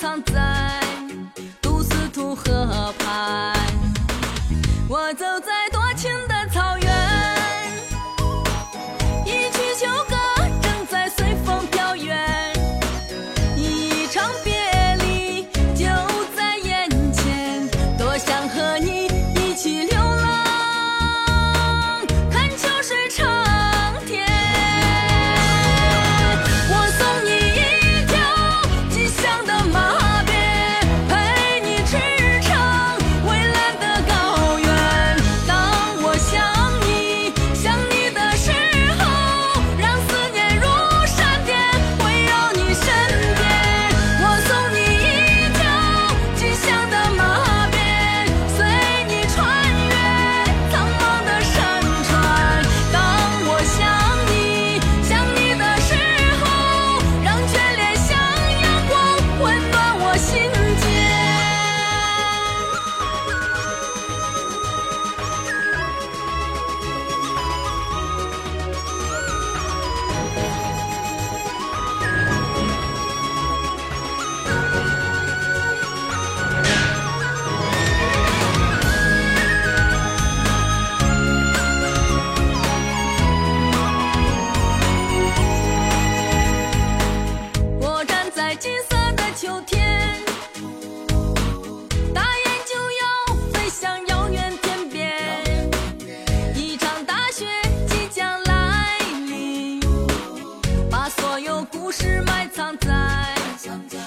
藏在故事埋藏在